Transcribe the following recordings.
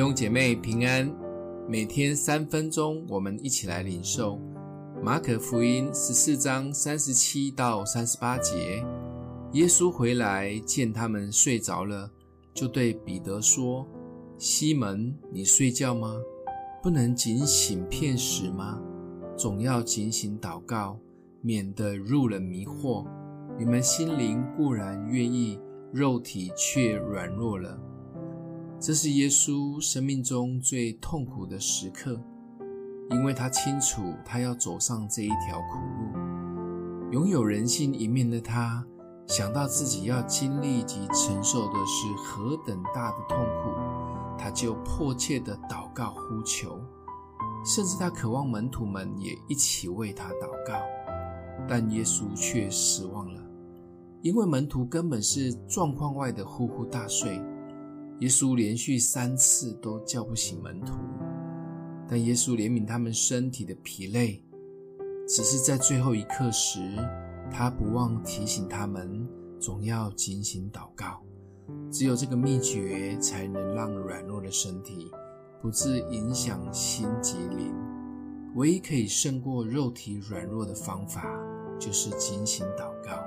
弟兄姐妹平安，每天三分钟，我们一起来领受马可福音十四章三十七到三十八节。耶稣回来见他们睡着了，就对彼得说：“西门，你睡觉吗？不能警醒片时吗？总要警醒祷告，免得入了迷惑。你们心灵固然愿意，肉体却软弱了。”这是耶稣生命中最痛苦的时刻，因为他清楚他要走上这一条苦路。拥有人性一面的他，想到自己要经历及承受的是何等大的痛苦，他就迫切地祷告呼求，甚至他渴望门徒们也一起为他祷告。但耶稣却失望了，因为门徒根本是状况外的呼呼大睡。耶稣连续三次都叫不醒门徒，但耶稣怜悯他们身体的疲累，只是在最后一刻时，他不忘提醒他们，总要警醒祷告。只有这个秘诀，才能让软弱的身体不致影响心及灵。唯一可以胜过肉体软弱的方法，就是警醒祷告。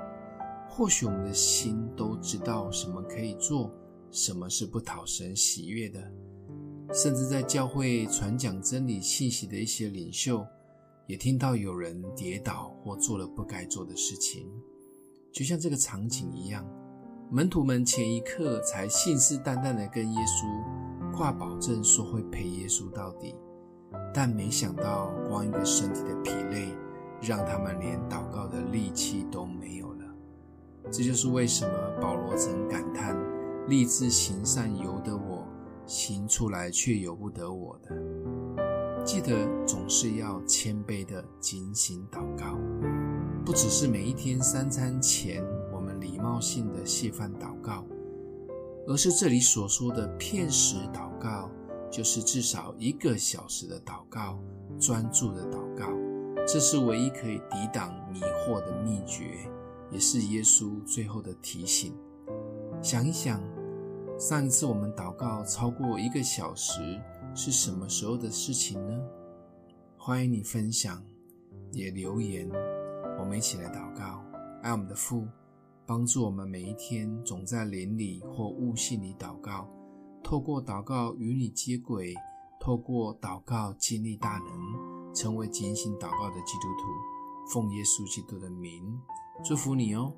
或许我们的心都知道什么可以做。什么是不讨神喜悦的？甚至在教会传讲真理信息的一些领袖，也听到有人跌倒或做了不该做的事情，就像这个场景一样。门徒们前一刻才信誓旦旦地跟耶稣挂保证说会陪耶稣到底，但没想到光一个身体的疲累，让他们连祷告的力气都没有了。这就是为什么保罗曾感叹。立志行善由得我，行出来却由不得我的。记得总是要谦卑的警醒祷告，不只是每一天三餐前我们礼貌性的谢饭祷告，而是这里所说的片时祷告，就是至少一个小时的祷告，专注的祷告。这是唯一可以抵挡迷惑的秘诀，也是耶稣最后的提醒。想一想，上一次我们祷告超过一个小时是什么时候的事情呢？欢迎你分享，也留言，我们一起来祷告。爱我们的父，帮助我们每一天总在灵里或悟性里祷告，透过祷告与你接轨，透过祷告经历大能，成为警醒祷告的基督徒。奉耶稣基督的名，祝福你哦。